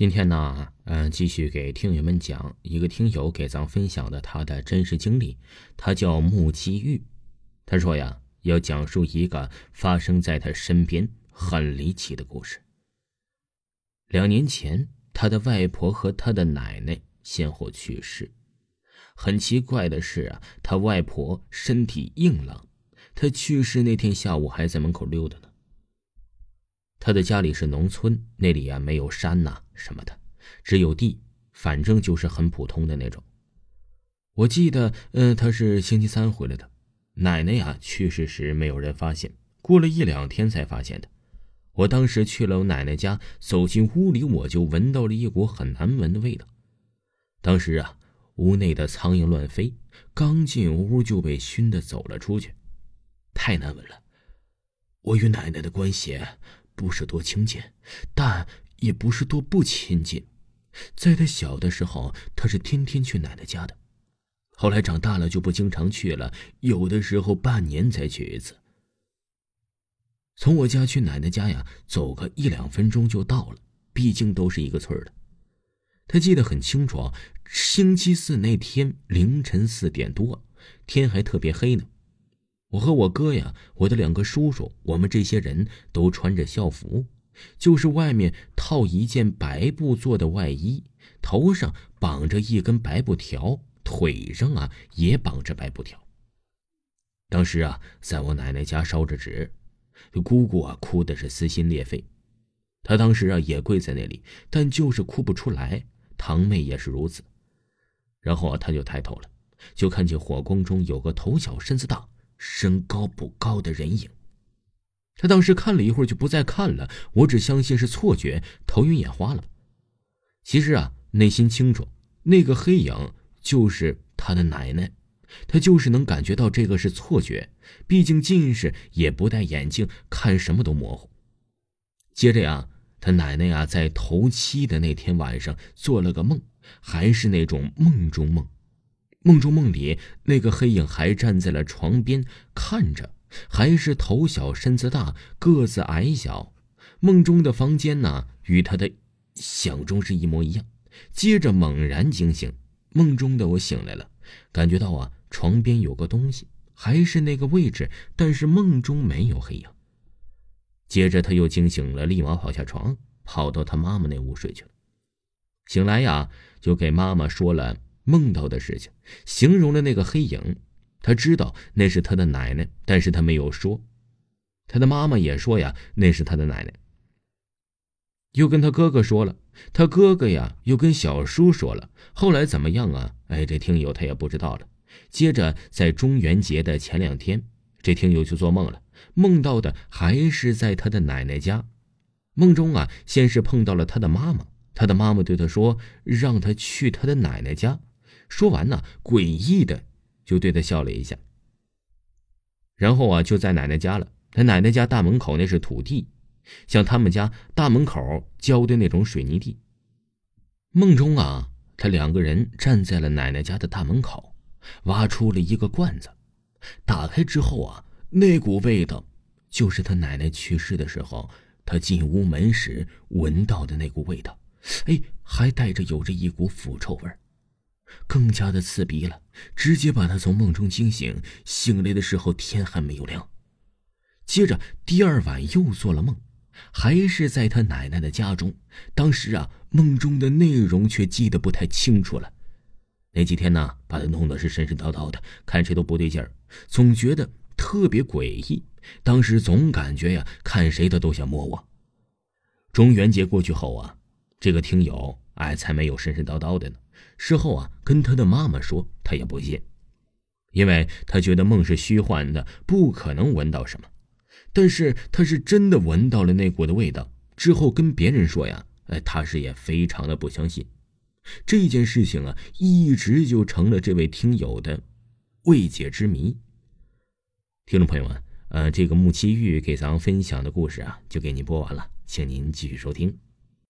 今天呢，嗯，继续给听友们讲一个听友给咱分享的他的真实经历。他叫穆基玉，他说呀，要讲述一个发生在他身边很离奇的故事。两年前，他的外婆和他的奶奶先后去世。很奇怪的是啊，他外婆身体硬朗，他去世那天下午还在门口溜达呢。他的家里是农村，那里啊没有山呐什么的，只有地，反正就是很普通的那种。我记得，嗯，他是星期三回来的。奶奶呀去世时没有人发现，过了一两天才发现的。我当时去了我奶奶家，走进屋里，我就闻到了一股很难闻的味道。当时啊，屋内的苍蝇乱飞，刚进屋就被熏得走了出去，太难闻了。我与奶奶的关系。不是多亲近，但也不是多不亲近。在他小的时候，他是天天去奶奶家的。后来长大了就不经常去了，有的时候半年才去一次。从我家去奶奶家呀，走个一两分钟就到了，毕竟都是一个村的。他记得很清楚，星期四那天凌晨四点多，天还特别黑呢。我和我哥呀，我的两个叔叔，我们这些人都穿着校服，就是外面套一件白布做的外衣，头上绑着一根白布条，腿上啊也绑着白布条。当时啊，在我奶奶家烧着纸，姑姑啊哭的是撕心裂肺，她当时啊也跪在那里，但就是哭不出来。堂妹也是如此。然后啊，他就抬头了，就看见火光中有个头小身子大。身高不高的人影，他当时看了一会儿就不再看了。我只相信是错觉，头晕眼花了。其实啊，内心清楚，那个黑影就是他的奶奶。他就是能感觉到这个是错觉，毕竟近视也不戴眼镜，看什么都模糊。接着呀，他奶奶呀在头七的那天晚上做了个梦，还是那种梦中梦。梦中梦里，那个黑影还站在了床边看着，还是头小身子大，个子矮小。梦中的房间呢，与他的想中是一模一样。接着猛然惊醒，梦中的我醒来了，感觉到啊，床边有个东西，还是那个位置，但是梦中没有黑影。接着他又惊醒了，立马跑下床，跑到他妈妈那屋睡去了。醒来呀，就给妈妈说了。梦到的事情，形容了那个黑影，他知道那是他的奶奶，但是他没有说。他的妈妈也说呀，那是他的奶奶。又跟他哥哥说了，他哥哥呀又跟小叔说了。后来怎么样啊？哎，这听友他也不知道了。接着在中元节的前两天，这听友就做梦了，梦到的还是在他的奶奶家。梦中啊，先是碰到了他的妈妈，他的妈妈对他说，让他去他的奶奶家。说完呢，诡异的就对他笑了一下。然后啊，就在奶奶家了。他奶奶家大门口那是土地，像他们家大门口浇的那种水泥地。梦中啊，他两个人站在了奶奶家的大门口，挖出了一个罐子，打开之后啊，那股味道就是他奶奶去世的时候，他进屋门时闻到的那股味道。哎，还带着有着一股腐臭味儿。更加的刺鼻了，直接把他从梦中惊醒。醒来的时候天还没有亮。接着第二晚又做了梦，还是在他奶奶的家中。当时啊，梦中的内容却记得不太清楚了。那几天呢，把他弄得是神神叨叨的，看谁都不对劲儿，总觉得特别诡异。当时总感觉呀，看谁的都想摸我。中元节过去后啊，这个听友哎才没有神神叨叨的呢。事后啊，跟他的妈妈说，他也不信，因为他觉得梦是虚幻的，不可能闻到什么。但是他是真的闻到了那股的味道。之后跟别人说呀，哎，他是也非常的不相信。这件事情啊，一直就成了这位听友的未解之谜。听众朋友们，呃，这个木七玉给咱分享的故事啊，就给您播完了，请您继续收听。